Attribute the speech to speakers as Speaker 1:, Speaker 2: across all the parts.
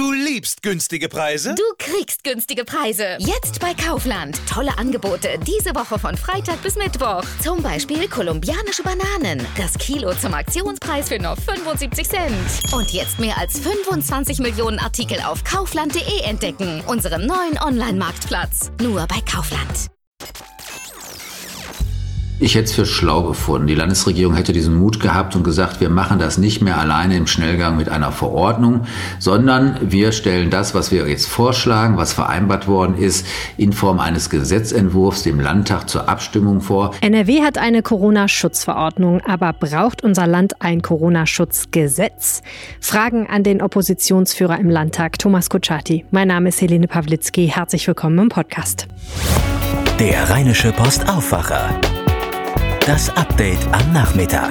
Speaker 1: Du liebst günstige Preise?
Speaker 2: Du kriegst günstige Preise. Jetzt bei Kaufland. Tolle Angebote diese Woche von Freitag bis Mittwoch. Zum Beispiel kolumbianische Bananen. Das Kilo zum Aktionspreis für nur 75 Cent. Und jetzt mehr als 25 Millionen Artikel auf kaufland.de entdecken. Unseren neuen Online-Marktplatz. Nur bei Kaufland.
Speaker 3: Ich hätte es für schlau gefunden. Die Landesregierung hätte diesen Mut gehabt und gesagt, wir machen das nicht mehr alleine im Schnellgang mit einer Verordnung, sondern wir stellen das, was wir jetzt vorschlagen, was vereinbart worden ist, in Form eines Gesetzentwurfs dem Landtag zur Abstimmung vor.
Speaker 4: NRW hat eine Corona-Schutzverordnung, aber braucht unser Land ein Corona-Schutzgesetz? Fragen an den Oppositionsführer im Landtag, Thomas Kutschaty. Mein Name ist Helene Pawlitzki. Herzlich willkommen im Podcast.
Speaker 5: Der Rheinische Postaufwacher. Das Update am Nachmittag.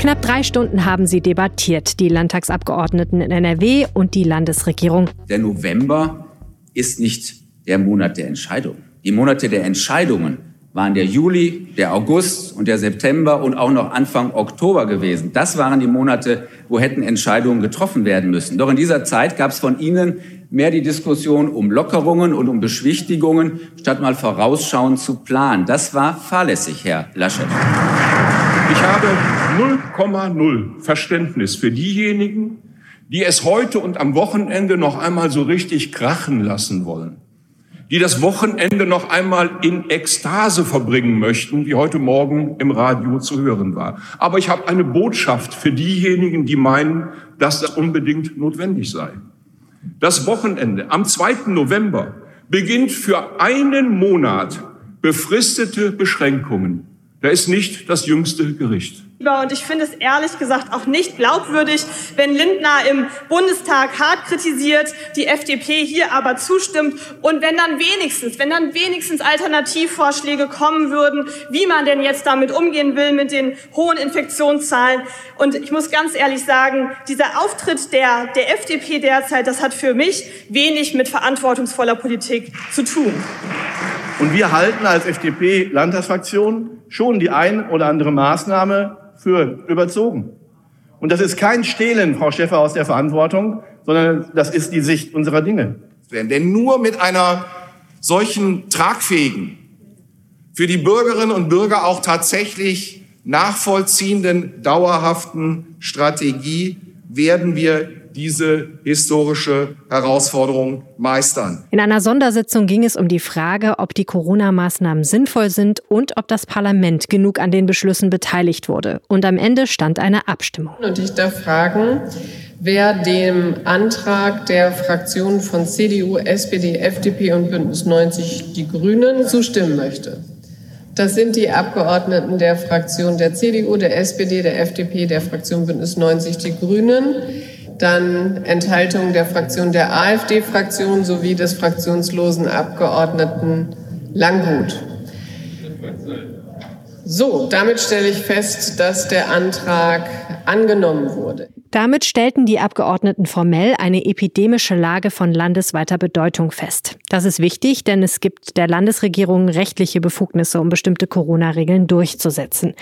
Speaker 4: Knapp drei Stunden haben sie debattiert, die Landtagsabgeordneten in NRW und die Landesregierung.
Speaker 6: Der November ist nicht der Monat der Entscheidung. Die Monate der Entscheidungen waren der Juli, der August und der September und auch noch Anfang Oktober gewesen. Das waren die Monate, wo hätten Entscheidungen getroffen werden müssen. Doch in dieser Zeit gab es von Ihnen mehr die Diskussion um Lockerungen und um Beschwichtigungen, statt mal vorausschauend zu planen. Das war fahrlässig, Herr Laschet.
Speaker 7: Ich habe 0,0 Verständnis für diejenigen, die es heute und am Wochenende noch einmal so richtig krachen lassen wollen, die das Wochenende noch einmal in Ekstase verbringen möchten, wie heute Morgen im Radio zu hören war. Aber ich habe eine Botschaft für diejenigen, die meinen, dass das unbedingt notwendig sei. Das Wochenende am 2. November beginnt für einen Monat befristete Beschränkungen. Da ist nicht das jüngste Gericht.
Speaker 8: Und ich finde es ehrlich gesagt auch nicht glaubwürdig, wenn Lindner im Bundestag hart kritisiert, die FDP hier aber zustimmt und wenn dann wenigstens, wenn dann wenigstens Alternativvorschläge kommen würden, wie man denn jetzt damit umgehen will mit den hohen Infektionszahlen. Und ich muss ganz ehrlich sagen, dieser Auftritt der, der FDP derzeit, das hat für mich wenig mit verantwortungsvoller Politik zu tun.
Speaker 9: Und wir halten als FDP-Landtagsfraktion schon die ein oder andere Maßnahme für überzogen. Und das ist kein Stehlen, Frau Schäffer, aus der Verantwortung, sondern das ist die Sicht unserer Dinge.
Speaker 10: Denn nur mit einer solchen tragfähigen, für die Bürgerinnen und Bürger auch tatsächlich nachvollziehenden, dauerhaften Strategie werden wir diese historische Herausforderung meistern.
Speaker 4: In einer Sondersitzung ging es um die Frage, ob die Corona-Maßnahmen sinnvoll sind und ob das Parlament genug an den Beschlüssen beteiligt wurde. Und am Ende stand eine Abstimmung.
Speaker 11: Und ich darf fragen, wer dem Antrag der Fraktionen von CDU, SPD, FDP und Bündnis 90 Die Grünen zustimmen möchte. Das sind die Abgeordneten der Fraktion der CDU, der SPD, der FDP, der Fraktion Bündnis 90 Die Grünen dann Enthaltung der Fraktion der AfD-Fraktion sowie des fraktionslosen Abgeordneten Langgut. So, damit stelle ich fest, dass der Antrag angenommen wurde.
Speaker 4: Damit stellten die Abgeordneten formell eine epidemische Lage von landesweiter Bedeutung fest. Das ist wichtig, denn es gibt der Landesregierung rechtliche Befugnisse, um bestimmte Corona-Regeln durchzusetzen.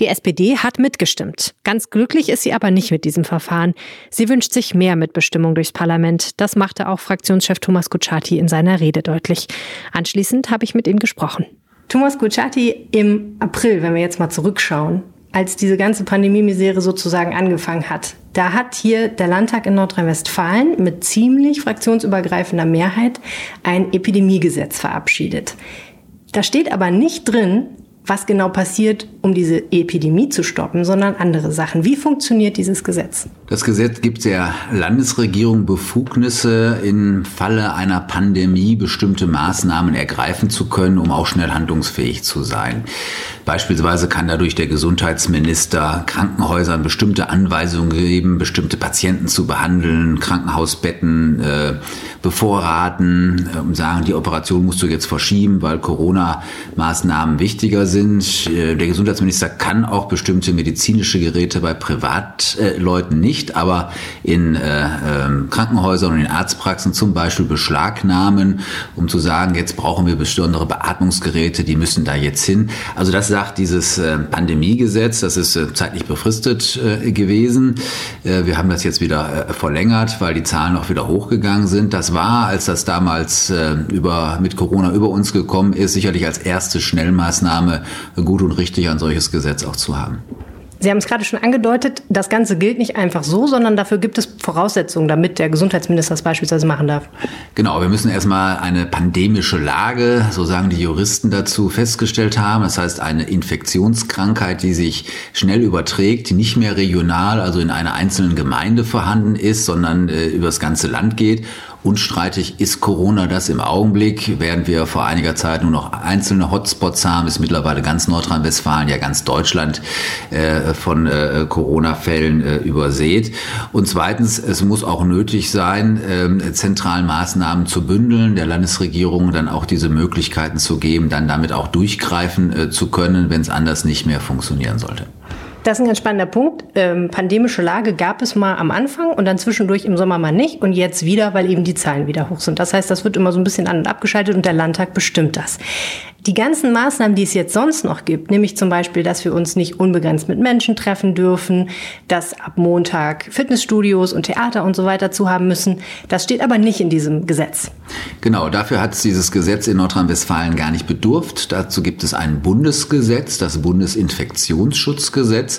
Speaker 4: Die SPD hat mitgestimmt. Ganz glücklich ist sie aber nicht mit diesem Verfahren. Sie wünscht sich mehr Mitbestimmung durchs Parlament. Das machte auch Fraktionschef Thomas Kutschaty in seiner Rede deutlich. Anschließend habe ich mit ihm gesprochen. Thomas Kutschaty, im April, wenn wir jetzt mal zurückschauen, als diese ganze Pandemie-Misere sozusagen angefangen hat, da hat hier der Landtag in Nordrhein-Westfalen mit ziemlich fraktionsübergreifender Mehrheit ein Epidemiegesetz verabschiedet. Da steht aber nicht drin, was genau passiert, um diese Epidemie zu stoppen, sondern andere Sachen. Wie funktioniert dieses Gesetz?
Speaker 3: Das Gesetz gibt der Landesregierung Befugnisse, im Falle einer Pandemie bestimmte Maßnahmen ergreifen zu können, um auch schnell handlungsfähig zu sein. Beispielsweise kann dadurch der Gesundheitsminister Krankenhäusern bestimmte Anweisungen geben, bestimmte Patienten zu behandeln, Krankenhausbetten äh, bevorraten äh, und sagen, die Operation musst du jetzt verschieben, weil Corona-Maßnahmen wichtiger sind. Äh, der Gesundheitsminister kann auch bestimmte medizinische Geräte bei Privatleuten nicht, aber in äh, ähm, Krankenhäusern und in Arztpraxen zum Beispiel beschlagnahmen, um zu sagen, jetzt brauchen wir besondere Beatmungsgeräte, die müssen da jetzt hin. Also das sagt dieses äh, Pandemiegesetz, das ist äh, zeitlich befristet äh, gewesen. Wir haben das jetzt wieder verlängert, weil die Zahlen auch wieder hochgegangen sind. Das war, als das damals über, mit Corona über uns gekommen ist, sicherlich als erste Schnellmaßnahme gut und richtig, ein solches Gesetz auch zu haben.
Speaker 4: Sie haben es gerade schon angedeutet, das Ganze gilt nicht einfach so, sondern dafür gibt es Voraussetzungen, damit der Gesundheitsminister es beispielsweise machen darf.
Speaker 3: Genau, wir müssen erstmal eine pandemische Lage, so sagen die Juristen dazu, festgestellt haben. Das heißt, eine Infektionskrankheit, die sich schnell überträgt, die nicht mehr regional, also in einer einzelnen Gemeinde vorhanden ist, sondern äh, über das ganze Land geht Unstreitig ist Corona das im Augenblick, während wir vor einiger Zeit nur noch einzelne Hotspots haben, ist mittlerweile ganz Nordrhein-Westfalen, ja ganz Deutschland äh, von äh, Corona-Fällen äh, übersät. Und zweitens, es muss auch nötig sein, äh, zentralen Maßnahmen zu bündeln, der Landesregierung dann auch diese Möglichkeiten zu geben, dann damit auch durchgreifen zu können, wenn es anders nicht mehr funktionieren sollte.
Speaker 4: Das ist ein ganz spannender Punkt. Ähm, pandemische Lage gab es mal am Anfang und dann zwischendurch im Sommer mal nicht und jetzt wieder, weil eben die Zahlen wieder hoch sind. Das heißt, das wird immer so ein bisschen an und abgeschaltet und der Landtag bestimmt das. Die ganzen Maßnahmen, die es jetzt sonst noch gibt, nämlich zum Beispiel, dass wir uns nicht unbegrenzt mit Menschen treffen dürfen, dass ab Montag Fitnessstudios und Theater und so weiter zu haben müssen, das steht aber nicht in diesem Gesetz.
Speaker 3: Genau, dafür hat es dieses Gesetz in Nordrhein-Westfalen gar nicht bedurft. Dazu gibt es ein Bundesgesetz, das Bundesinfektionsschutzgesetz.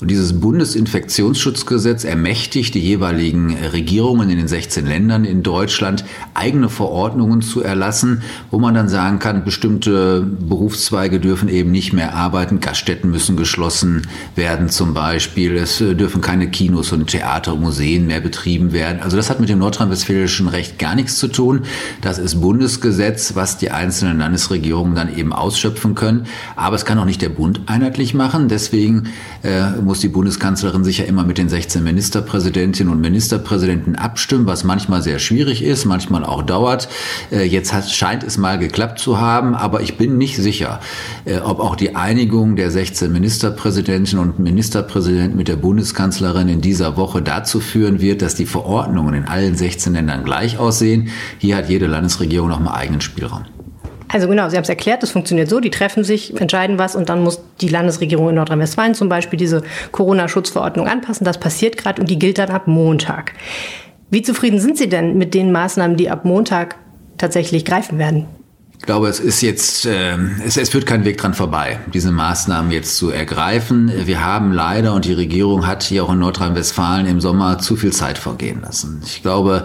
Speaker 3: Und dieses Bundesinfektionsschutzgesetz ermächtigt die jeweiligen Regierungen in den 16 Ländern in Deutschland, eigene Verordnungen zu erlassen, wo man dann sagen kann, bestimmte Berufszweige dürfen eben nicht mehr arbeiten. Gaststätten müssen geschlossen werden zum Beispiel. Es äh, dürfen keine Kinos und Theater Museen mehr betrieben werden. Also das hat mit dem nordrhein-westfälischen Recht gar nichts zu tun. Das ist Bundesgesetz, was die einzelnen Landesregierungen dann eben ausschöpfen können. Aber es kann auch nicht der Bund einheitlich machen. Deswegen äh, muss die Bundeskanzlerin sich ja immer mit den 16 Ministerpräsidentinnen und Ministerpräsidenten abstimmen, was manchmal sehr schwierig ist, manchmal auch dauert. Äh, jetzt hat, scheint es mal geklappt zu haben, aber ich ich bin nicht sicher, äh, ob auch die Einigung der 16 Ministerpräsidentinnen und Ministerpräsidenten mit der Bundeskanzlerin in dieser Woche dazu führen wird, dass die Verordnungen in allen 16 Ländern gleich aussehen. Hier hat jede Landesregierung noch mal eigenen Spielraum.
Speaker 4: Also genau, Sie haben es erklärt, es funktioniert so, die treffen sich, entscheiden was und dann muss die Landesregierung in Nordrhein-Westfalen zum Beispiel diese Corona-Schutzverordnung anpassen. Das passiert gerade und die gilt dann ab Montag. Wie zufrieden sind Sie denn mit den Maßnahmen, die ab Montag tatsächlich greifen werden?
Speaker 3: Ich glaube, es ist jetzt, äh, es, es führt kein Weg dran vorbei, diese Maßnahmen jetzt zu ergreifen. Wir haben leider und die Regierung hat hier auch in Nordrhein-Westfalen im Sommer zu viel Zeit vergehen lassen. Ich glaube,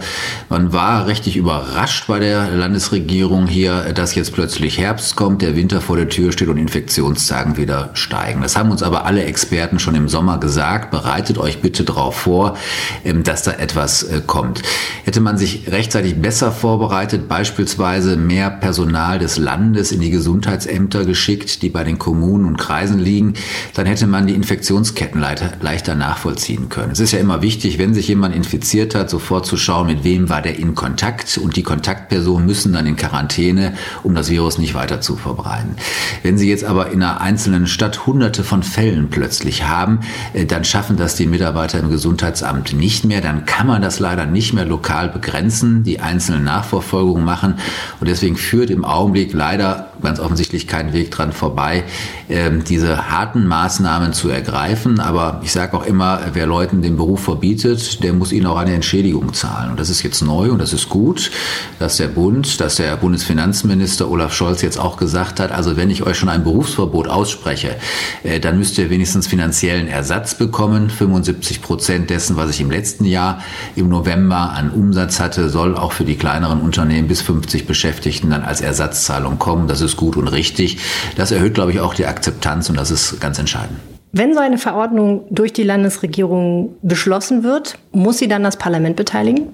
Speaker 3: man war richtig überrascht bei der Landesregierung hier, dass jetzt plötzlich Herbst kommt, der Winter vor der Tür steht und Infektionszahlen wieder steigen. Das haben uns aber alle Experten schon im Sommer gesagt. Bereitet euch bitte darauf vor, ähm, dass da etwas äh, kommt. Hätte man sich rechtzeitig besser vorbereitet, beispielsweise mehr Personal Personal des Landes in die Gesundheitsämter geschickt, die bei den Kommunen und Kreisen liegen, dann hätte man die Infektionsketten leichter nachvollziehen können. Es ist ja immer wichtig, wenn sich jemand infiziert hat, sofort zu schauen, mit wem war der in Kontakt und die Kontaktpersonen müssen dann in Quarantäne, um das Virus nicht weiter zu verbreiten. Wenn Sie jetzt aber in einer einzelnen Stadt hunderte von Fällen plötzlich haben, äh, dann schaffen das die Mitarbeiter im Gesundheitsamt nicht mehr, dann kann man das leider nicht mehr lokal begrenzen, die einzelnen Nachverfolgungen machen und deswegen führt im Augenblick leider ganz offensichtlich kein Weg dran vorbei, ähm, diese harten Maßnahmen zu ergreifen. Aber ich sage auch immer, wer Leuten den Beruf verbietet, der muss ihnen auch eine Entschädigung zahlen. Und das ist jetzt neu und das ist gut, dass der Bund, dass der Bundesfinanzminister Olaf Scholz jetzt auch gesagt hat, also wenn ich euch schon ein Berufsverbot ausspreche, äh, dann müsst ihr wenigstens finanziellen Ersatz bekommen. 75 Prozent dessen, was ich im letzten Jahr im November an Umsatz hatte, soll auch für die kleineren Unternehmen bis 50 Beschäftigten dann als Ersatzzahlung kommen. Das ist gut und richtig. Das erhöht, glaube ich, auch die Akzeptanz und das ist ganz entscheidend.
Speaker 4: Wenn so eine Verordnung durch die Landesregierung beschlossen wird, muss sie dann das Parlament beteiligen?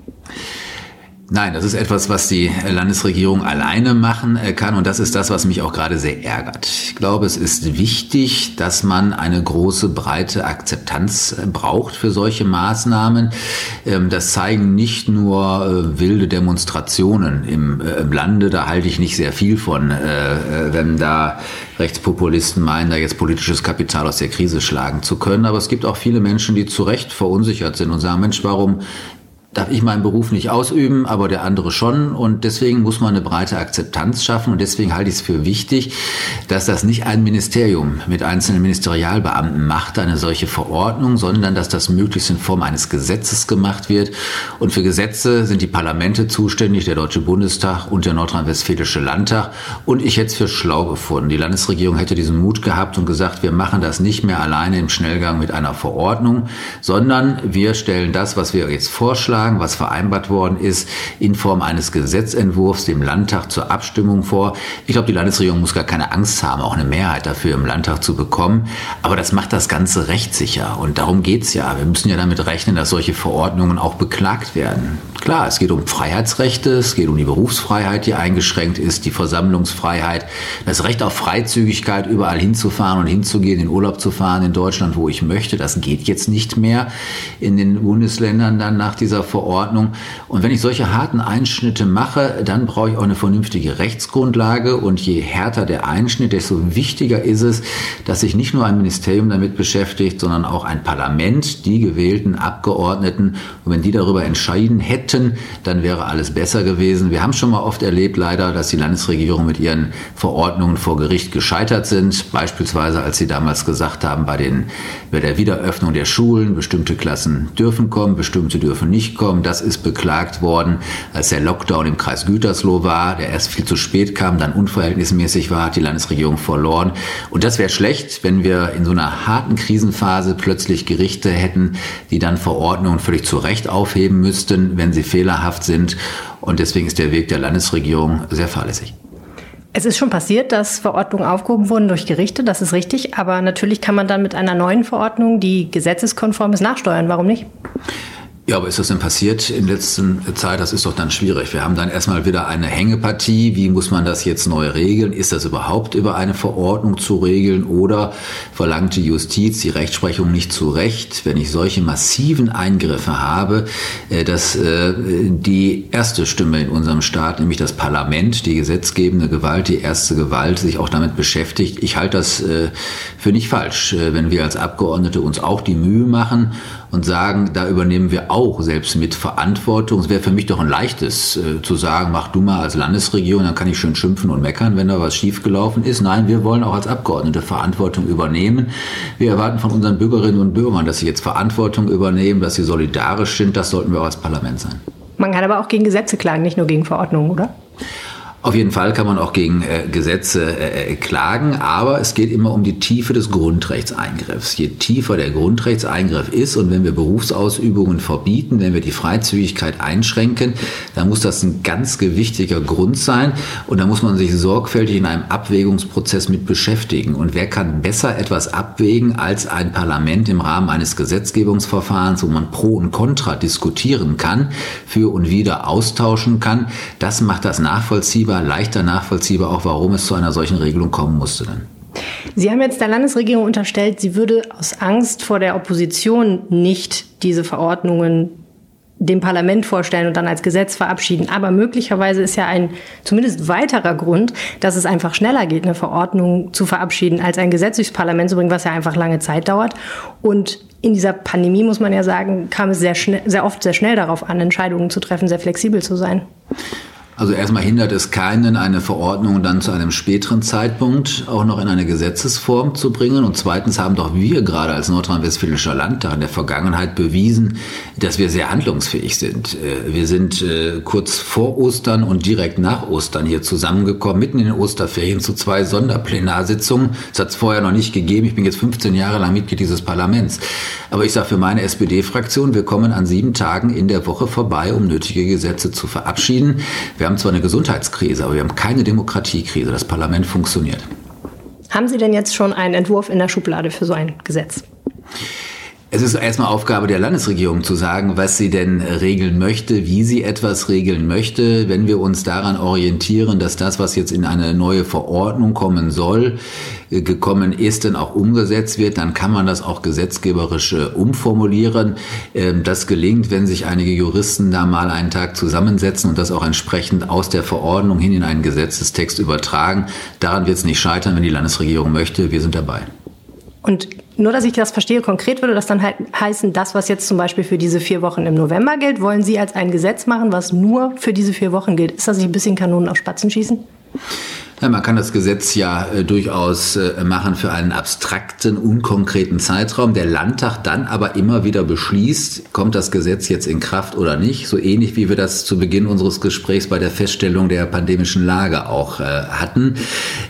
Speaker 3: Nein, das ist etwas, was die Landesregierung alleine machen äh, kann und das ist das, was mich auch gerade sehr ärgert. Ich glaube, es ist wichtig, dass man eine große, breite Akzeptanz äh, braucht für solche Maßnahmen. Ähm, das zeigen nicht nur äh, wilde Demonstrationen im, Lande, da halte ich nicht sehr viel von, wenn da Rechtspopulisten meinen, da jetzt politisches Kapital aus der Krise schlagen zu können. Aber es gibt auch viele Menschen, die zu Recht verunsichert sind und sagen, Mensch, warum darf ich meinen Beruf nicht ausüben, aber der andere schon. Und deswegen muss man eine breite Akzeptanz schaffen. Und deswegen halte ich es für wichtig, dass das nicht ein Ministerium mit einzelnen Ministerialbeamten macht, eine solche Verordnung, sondern dass das möglichst in Form eines Gesetzes gemacht wird. Und für Gesetze sind die Parlamente zuständig, der Deutsche Bundestag und der Nordrhein-Westfälische Landtag. Und ich hätte es für schlau gefunden. Die Landesregierung hätte diesen Mut gehabt und gesagt, wir machen das nicht mehr alleine im Schnellgang mit einer Verordnung, sondern wir stellen das, was wir jetzt vorschlagen, vorschlagen, was vereinbart worden ist, in Form eines Gesetzentwurfs dem Landtag zur Abstimmung vor. Ich glaube, die Landesregierung muss gar keine Angst haben, auch eine Mehrheit dafür im Landtag zu bekommen. Aber das macht das Ganze rechtssicher. Und darum geht's ja. Wir müssen ja damit rechnen, dass solche Verordnungen auch beklagt werden. Klar, es geht um Freiheitsrechte, es geht um die Berufsfreiheit, die eingeschränkt ist, die Versammlungsfreiheit, das Recht auf Freizügigkeit, überall hinzufahren und hinzugehen, in Urlaub zu fahren in Deutschland, wo ich möchte. Das geht jetzt nicht mehr in den Bundesländern dann nach dieser Verordnung. Und wenn ich solche harten Einschnitte mache, dann brauche ich auch eine vernünftige Rechtsgrundlage. Und je härter der Einschnitt, desto wichtiger ist es, dass sich nicht nur ein Ministerium damit beschäftigt, sondern auch ein Parlament, die gewählten Abgeordneten. Und wenn die darüber entscheiden hätten, dann wäre alles besser gewesen. Wir haben schon mal oft erlebt, leider, dass die Landesregierung mit ihren Verordnungen vor Gericht gescheitert sind. Beispielsweise, als sie damals gesagt haben, bei, den, bei der Wiederöffnung der Schulen, bestimmte Klassen dürfen kommen, bestimmte dürfen nicht kommen durchkommen. Das ist beklagt worden, als der Lockdown im Kreis Gütersloh war, der erst viel zu spät kam, dann unverhältnismäßig war, hat die Landesregierung verloren. Und das wäre schlecht, wenn wir in so einer harten Krisenphase plötzlich Gerichte hätten, die dann Verordnungen völlig zu Recht aufheben müssten, wenn sie fehlerhaft sind. Und deswegen ist der Weg der Landesregierung sehr fahrlässig.
Speaker 4: Es ist schon passiert, dass Verordnungen aufgehoben wurden durch Gerichte, das ist richtig. Aber natürlich kann man dann mit einer neuen Verordnung, die gesetzeskonform ist, nachsteuern. Warum nicht?
Speaker 3: Ja, aber ist das denn passiert in letzter Zeit? Das ist doch dann schwierig. Wir haben dann erstmal wieder eine Hängepartie. Wie muss man das jetzt neu regeln? Ist das überhaupt über eine Verordnung zu regeln oder verlangt die Justiz die Rechtsprechung nicht zu Recht, wenn ich solche massiven Eingriffe habe, äh, dass äh, die erste Stimme in unserem Staat, nämlich das Parlament, die gesetzgebende Gewalt, die erste Gewalt, sich auch damit beschäftigt? Ich halte das äh, für nicht falsch, wenn wir als Abgeordnete uns auch die Mühe machen und sagen, da übernehmen wir auch selbst mit Verantwortung. Es wäre für mich doch ein leichtes äh, zu sagen, mach du mal als Landesregierung, dann kann ich schön schimpfen und meckern, wenn da was schiefgelaufen ist. Nein, wir wollen auch als Abgeordnete Verantwortung übernehmen. Wir erwarten von unseren Bürgerinnen und Bürgern, dass sie jetzt Verantwortung übernehmen, dass sie solidarisch sind. Das sollten wir auch als Parlament sein.
Speaker 4: Man kann aber auch gegen Gesetze klagen, nicht nur gegen Verordnungen, oder?
Speaker 3: Auf jeden Fall kann man auch gegen äh, Gesetze äh, äh, klagen, aber es geht immer um die Tiefe des Grundrechtseingriffs. Je tiefer der Grundrechtseingriff ist und wenn wir Berufsausübungen verbieten, wenn wir die Freizügigkeit einschränken, dann muss das ein ganz gewichtiger Grund sein und da muss man sich sorgfältig in einem Abwägungsprozess mit beschäftigen. Und wer kann besser etwas abwägen als ein Parlament im Rahmen eines Gesetzgebungsverfahrens, wo man Pro und Contra diskutieren kann, für und wieder austauschen kann? Das macht das nachvollziehbar nachvollziehbar, leichter nachvollziehbar auch, warum es zu einer solchen Regelung kommen musste dann.
Speaker 4: Sie haben jetzt der Landesregierung unterstellt, sie würde aus Angst vor der Opposition nicht diese Verordnungen dem Parlament vorstellen und dann als Gesetz verabschieden. Aber möglicherweise ist ja ein zumindest weiterer Grund, dass es einfach schneller geht, eine Verordnung zu verabschieden, als ein Gesetz durchs Parlament zu bringen, was ja einfach lange Zeit dauert. Und in dieser Pandemie, muss man ja sagen, kam es sehr, schnell, sehr oft sehr schnell darauf an, Entscheidungen zu treffen, sehr flexibel zu sein.
Speaker 3: Also erstmal hindert es keinen, eine Verordnung dann zu einem späteren Zeitpunkt auch noch in eine Gesetzesform zu bringen. Und zweitens haben doch wir gerade als Nordrhein-Westfälischer Landtag in der Vergangenheit bewiesen, dass wir sehr handlungsfähig sind. Äh, wir sind äh, kurz vor Ostern und direkt nach Ostern hier zusammengekommen, mitten in den Osterferien zu zwei Sonderplenarsitzungen. Das hat es vorher noch nicht gegeben. Ich bin jetzt 15 Jahre lang Mitglied dieses Parlaments. Aber ich sage für meine SPD-Fraktion, wir kommen an sieben Tagen in der Woche vorbei, um nötige Gesetze zu verabschieden. Wir haben zwar eine Gesundheitskrise, aber wir haben keine Demokratiekrise. Das Parlament funktioniert.
Speaker 4: Haben Sie denn jetzt schon einen Entwurf in der Schublade für so ein Gesetz?
Speaker 3: Es ist erstmal Aufgabe der Landesregierung zu sagen, was sie denn regeln möchte, wie sie etwas regeln möchte. Wenn wir uns daran orientieren, dass das, was jetzt in eine neue Verordnung kommen soll, äh, gekommen ist, dann auch umgesetzt wird, dann kann man das auch gesetzgeberisch äh, umformulieren. Ähm, das gelingt, wenn sich einige Juristen da mal einen Tag zusammensetzen und das auch entsprechend aus der Verordnung hin in einen Gesetzestext übertragen. Daran wird es nicht scheitern, wenn die Landesregierung möchte. Wir sind dabei.
Speaker 4: Und Nur, dass ich das verstehe, konkret würde das dann halt heißen, das, was jetzt zum Beispiel für diese vier Wochen im November gilt, wollen Sie als ein Gesetz machen, was nur für diese vier Wochen gilt. Ist das nicht ein bisschen Kanonen auf Spatzen schießen?
Speaker 3: Ja, man kann das Gesetz ja äh, durchaus äh, machen für einen abstrakten, unkonkreten Zeitraum. Der Landtag dann aber immer wieder beschließt, kommt das Gesetz jetzt in Kraft oder nicht. So ähnlich wie wir das zu Beginn unseres Gesprächs bei der Feststellung der pandemischen Lage auch äh, hatten.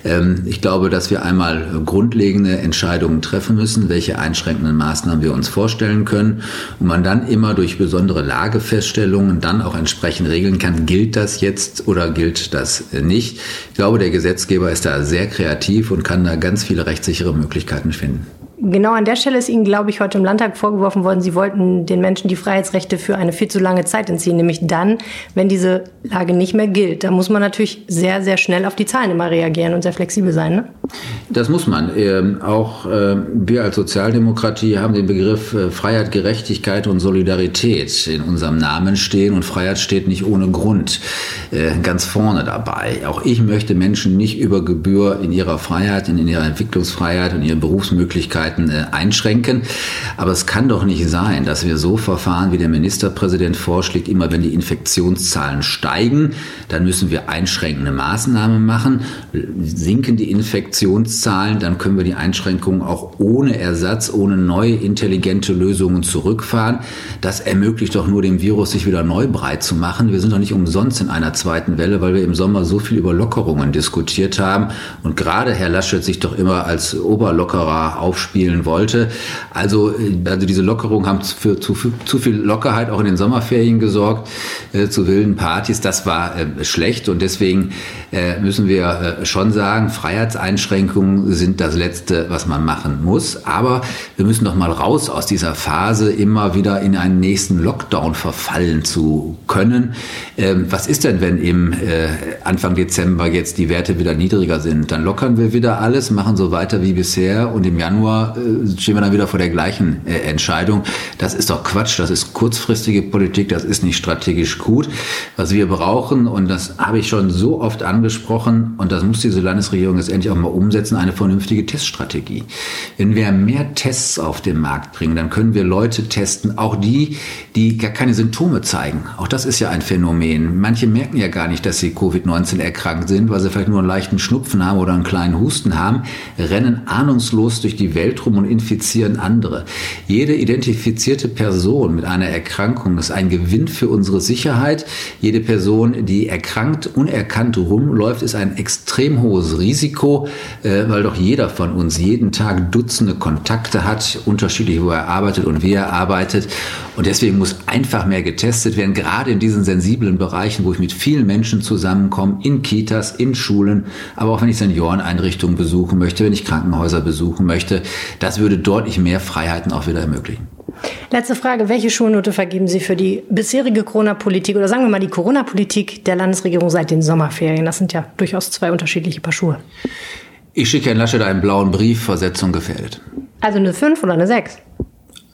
Speaker 3: Ähm, ich glaube, dass wir einmal grundlegende Entscheidungen treffen müssen, welche einschränkenden Maßnahmen wir uns vorstellen können. Und man dann immer durch besondere Lagefeststellungen dann auch entsprechend regeln kann, gilt das jetzt oder gilt das nicht. Ich glaube, der Gesetzgeber ist da sehr kreativ und kann da ganz viele rechtssichere Möglichkeiten finden.
Speaker 4: Genau an der Stelle ist Ihnen, glaube ich, heute im Landtag vorgeworfen worden, Sie wollten den Menschen die Freiheitsrechte für eine viel zu lange Zeit entziehen, nämlich dann, wenn diese Lage nicht mehr gilt. Da muss man natürlich sehr, sehr schnell auf die Zahlen immer reagieren und sehr flexibel sein. Ne?
Speaker 3: Das muss man. Ähm, auch äh, wir als Sozialdemokratie haben den Begriff äh, Freiheit, Gerechtigkeit und Solidarität in unserem Namen stehen und Freiheit steht nicht ohne Grund äh, ganz vorne dabei. Auch ich möchte Menschen nicht über Gebühr in ihrer Freiheit, in ihrer Entwicklungsfreiheit und ihren Berufsmöglichkeiten Möglichkeiten äh, einschränken. Aber es kann doch nicht sein, dass wir so verfahren, wie der Ministerpräsident vorschlägt, immer wenn die Infektionszahlen steigen, dann müssen wir einschränkende Maßnahmen machen. Sinken die Infektionszahlen, dann können wir die Einschränkungen auch ohne Ersatz, ohne neue intelligente Lösungen zurückfahren. Das ermöglicht doch nur dem Virus, sich wieder neu breit zu machen. Wir sind doch nicht umsonst in einer zweiten Welle, weil wir im Sommer so viel über Lockerungen diskutiert haben. Und gerade Herr Laschet sich doch immer als Oberlockerer aufspielt spielen wollte. Also, äh, also diese Lockerungen haben für zu, zu viel Lockerheit auch in den Sommerferien gesorgt, äh, zu wilden Partys. Das war äh, schlecht und deswegen äh, müssen wir äh, schon sagen, Freiheitseinschränkungen sind das Letzte, was man machen muss. Aber wir müssen doch mal raus aus dieser Phase, immer wieder in einen nächsten Lockdown verfallen zu können. Ähm, was ist denn, wenn im äh, Anfang Dezember jetzt die Werte wieder niedriger sind? Dann lockern wir wieder alles, machen so weiter wie bisher und im Januar stehen wir dann wieder vor der gleichen Entscheidung. Das ist doch Quatsch, das ist kurzfristige Politik, das ist nicht strategisch gut. Was wir brauchen, und das habe ich schon so oft angesprochen, und das muss diese Landesregierung jetzt endlich auch mal umsetzen, eine vernünftige Teststrategie. Wenn wir mehr Tests auf den Markt bringen, dann können wir Leute testen, auch die, die gar keine Symptome zeigen. Auch das ist ja ein Phänomen. Manche merken ja gar nicht, dass sie Covid-19 erkrankt sind, weil sie vielleicht nur einen leichten Schnupfen haben oder einen kleinen Husten haben, rennen ahnungslos durch die Welt rum und infizieren andere. Jede identifizierte Person mit einer Erkrankung ist ein Gewinn für unsere Sicherheit. Jede Person, die erkrankt, unerkannt rumläuft, ist ein extrem hohes Risiko, äh, weil doch jeder von uns jeden Tag Dutzende Kontakte hat, unterschiedlich, wo er arbeitet und wie er arbeitet. Und deswegen muss einfach mehr getestet werden, gerade in diesen sensiblen Bereichen, wo ich mit vielen Menschen zusammenkomme, in Kitas, in Schulen, aber auch wenn ich Senioreneinrichtungen besuchen möchte, wenn ich Krankenhäuser besuchen möchte. Das würde deutlich mehr Freiheiten auch wieder ermöglichen.
Speaker 4: Letzte Frage. Welche Schulnote vergeben Sie für die bisherige Corona-Politik oder sagen wir mal die Corona-Politik der Landesregierung seit den Sommerferien? Das sind ja durchaus zwei unterschiedliche Paar Schuhe.
Speaker 3: Ich schicke Herrn Laschet einen blauen Brief, Versetzung gefährdet.
Speaker 4: Also eine 5 oder eine 6?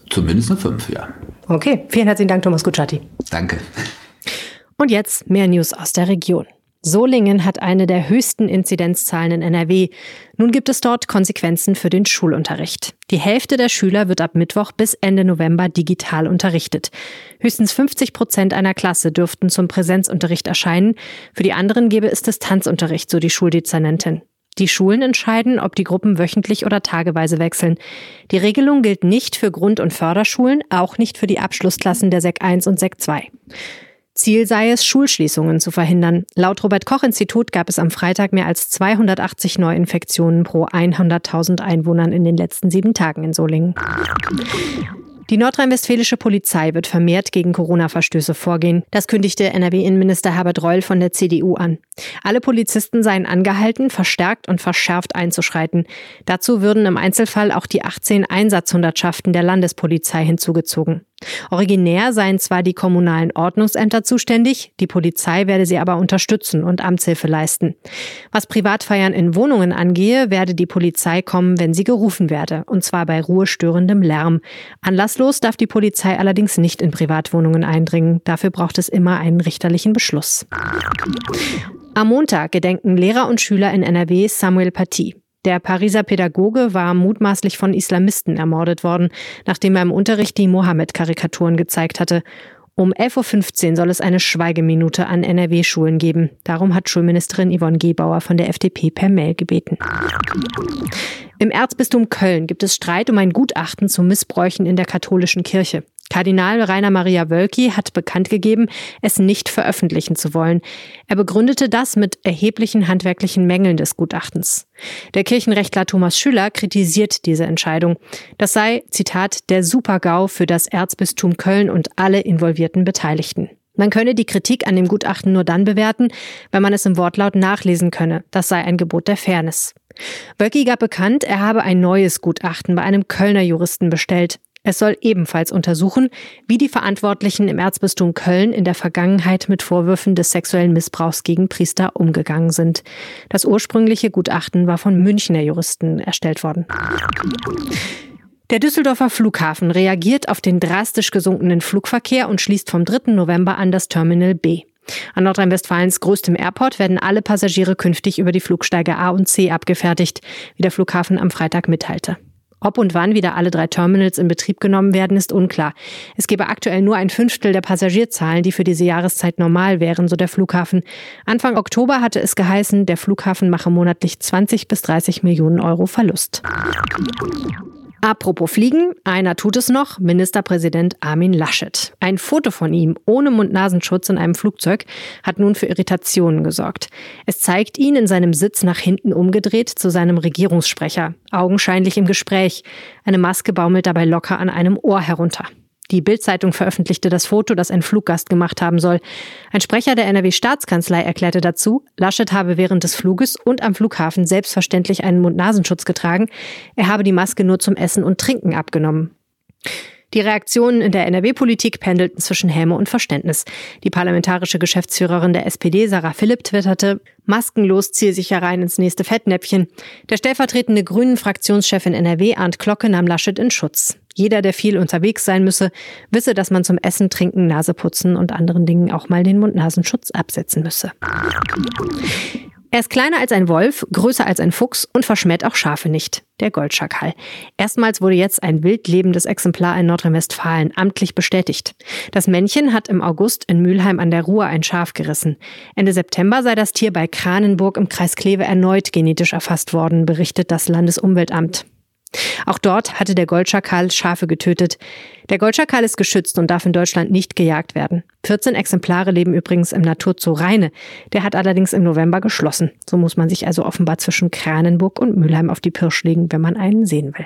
Speaker 3: Zumindest eine 5, ja.
Speaker 4: Okay, vielen herzlichen Dank, Thomas Kutschaty.
Speaker 3: Danke.
Speaker 4: Und jetzt mehr News aus der Region. Solingen hat eine der höchsten Inzidenzzahlen in NRW. Nun gibt es dort Konsequenzen für den Schulunterricht. Die Hälfte der Schüler wird ab Mittwoch bis Ende November digital unterrichtet. Höchstens 50 Prozent einer Klasse dürften zum Präsenzunterricht erscheinen. Für die anderen gäbe es Distanzunterricht, so die Schuldezernentin. Die Schulen entscheiden, ob die Gruppen wöchentlich oder tageweise wechseln. Die Regelung gilt nicht für Grund- und Förderschulen, auch nicht für die Abschlussklassen der SEC 1 und SEC 2. Ziel sei es, Schulschließungen zu verhindern. Laut Robert Koch Institut gab es am Freitag mehr als 280 Neuinfektionen pro 100.000 Einwohnern in den letzten sieben Tagen in Solingen. Die nordrhein-westfälische Polizei wird vermehrt gegen Corona-Verstöße vorgehen. Das kündigte NRW-Innenminister Herbert Reul von der CDU an. Alle Polizisten seien angehalten, verstärkt und verschärft einzuschreiten. Dazu würden im Einzelfall auch die 18 Einsatzhundertschaften der Landespolizei hinzugezogen. Originär seien zwar die kommunalen Ordnungsämter zuständig, die Polizei werde sie aber unterstützen und Amtshilfe leisten. Was Privatfeiern in Wohnungen angehe, werde die Polizei kommen, wenn sie gerufen werde, und zwar bei ruhestörendem Lärm. Anlasslos darf die Polizei allerdings nicht in Privatwohnungen eindringen. Dafür braucht es immer einen richterlichen Beschluss. Am Montag gedenken Lehrer und Schüler in NRW Samuel Paty. Der Pariser Pädagoge war mutmaßlich von Islamisten ermordet worden, nachdem er im Unterricht die Mohammed-Karikaturen gezeigt hatte. Um 11.15 Uhr soll es eine Schweigeminute an NRW-Schulen geben. Darum hat Schulministerin Yvonne Gebauer von der FDP per Mail gebeten. Im Erzbistum Köln gibt es Streit um ein Gutachten zu Missbräuchen in der katholischen Kirche. Kardinal Rainer Maria Wölki hat bekannt gegeben, es nicht veröffentlichen zu wollen. Er begründete das mit erheblichen handwerklichen Mängeln des Gutachtens. Der Kirchenrechtler Thomas Schüler kritisiert diese Entscheidung. Das sei, Zitat, der Supergau für das Erzbistum Köln und alle involvierten Beteiligten. Man könne die Kritik an dem Gutachten nur dann bewerten, wenn man es im Wortlaut nachlesen könne. Das sei ein Gebot der Fairness. Wölki gab bekannt, er habe ein neues Gutachten bei einem Kölner Juristen bestellt. Es soll ebenfalls untersuchen, wie die Verantwortlichen im Erzbistum Köln in der Vergangenheit mit Vorwürfen des sexuellen Missbrauchs gegen Priester umgegangen sind. Das ursprüngliche Gutachten war von Münchner Juristen erstellt worden. Der Düsseldorfer Flughafen reagiert auf den drastisch gesunkenen Flugverkehr und schließt vom 3. November an das Terminal B. An Nordrhein-Westfalens größtem Airport werden alle Passagiere künftig über die Flugsteige A und C abgefertigt, wie der Flughafen am Freitag mitteilte. Ob und wann wieder alle drei Terminals in Betrieb genommen werden, ist unklar. Es gebe aktuell nur ein Fünftel der Passagierzahlen, die für diese Jahreszeit normal wären, so der Flughafen. Anfang Oktober hatte es geheißen, der Flughafen mache monatlich 20 bis 30 Millionen Euro Verlust. Apropos Fliegen, einer tut es noch, Ministerpräsident Armin Laschet. Ein Foto von ihm ohne Mund-Nasenschutz in einem Flugzeug hat nun für Irritationen gesorgt. Es zeigt ihn in seinem Sitz nach hinten umgedreht zu seinem Regierungssprecher, augenscheinlich im Gespräch. Eine Maske baumelt dabei locker an einem Ohr herunter. Die Bild-Zeitung veröffentlichte das Foto, das ein Fluggast gemacht haben soll. Ein Sprecher der NRW-Staatskanzlei erklärte dazu, Laschet habe während des Fluges und am Flughafen selbstverständlich einen Mund-Nasenschutz getragen. Er habe die Maske nur zum Essen und Trinken abgenommen. Die Reaktionen in der NRW-Politik pendelten zwischen Häme und Verständnis. Die parlamentarische Geschäftsführerin der SPD, Sarah Philipp, twitterte, maskenlos zielsicher rein ins nächste Fettnäpfchen. Der stellvertretende Grünen-Fraktionschef in NRW, Arndt Glocke, nahm Laschet in Schutz. Jeder, der viel unterwegs sein müsse, wisse, dass man zum Essen, Trinken, Naseputzen und anderen Dingen auch mal den Mund-Nasenschutz absetzen müsse. Er ist kleiner als ein Wolf, größer als ein Fuchs und verschmäht auch Schafe nicht. Der Goldschakal. Erstmals wurde jetzt ein wild lebendes Exemplar in Nordrhein-Westfalen amtlich bestätigt. Das Männchen hat im August in Mülheim an der Ruhr ein Schaf gerissen. Ende September sei das Tier bei Kranenburg im Kreis Kleve erneut genetisch erfasst worden, berichtet das Landesumweltamt. Auch dort hatte der Goldschakal Schafe getötet. Der Goldschakal ist geschützt und darf in Deutschland nicht gejagt werden. 14 Exemplare leben übrigens im Naturzoo Rheine. Der hat allerdings im November geschlossen. So muss man sich also offenbar zwischen Kranenburg und Mülheim auf die Pirsch legen, wenn man einen sehen will.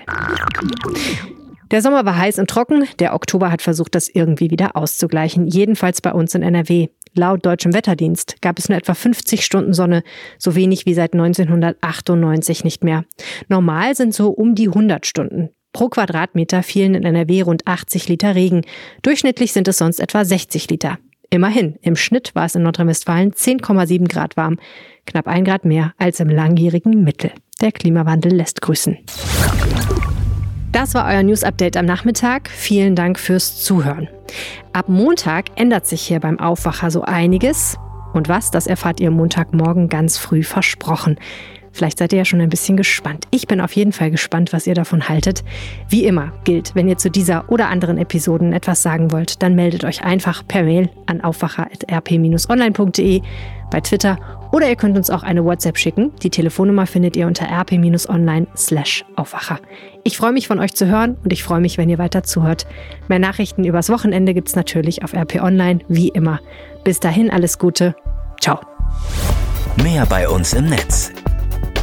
Speaker 4: Der Sommer war heiß und trocken, der Oktober hat versucht, das irgendwie wieder auszugleichen, jedenfalls bei uns in NRW. Laut deutschem Wetterdienst gab es nur etwa 50 Stunden Sonne, so wenig wie seit 1998 nicht mehr. Normal sind so um die 100 Stunden. Pro Quadratmeter fielen in NRW rund 80 Liter Regen. Durchschnittlich sind es sonst etwa 60 Liter. Immerhin, im Schnitt war es in Nordrhein-Westfalen 10,7 Grad warm. Knapp ein Grad mehr als im langjährigen Mittel. Der Klimawandel lässt grüßen. Das war euer News Update am Nachmittag. Vielen Dank fürs Zuhören. Ab Montag ändert sich hier beim Aufwacher so einiges. Und was, das erfahrt ihr Montagmorgen ganz früh versprochen. Vielleicht seid ihr ja schon ein bisschen gespannt. Ich bin auf jeden Fall gespannt, was ihr davon haltet. Wie immer gilt, wenn ihr zu dieser oder anderen Episoden etwas sagen wollt, dann meldet euch einfach per Mail an aufwacher.rp-online.de, bei Twitter oder ihr könnt uns auch eine WhatsApp schicken. Die Telefonnummer findet ihr unter rp-online slash Aufwacher. Ich freue mich von euch zu hören und ich freue mich, wenn ihr weiter zuhört. Mehr Nachrichten übers Wochenende gibt es natürlich auf RP Online, wie immer. Bis dahin alles Gute. Ciao.
Speaker 5: Mehr bei uns im Netz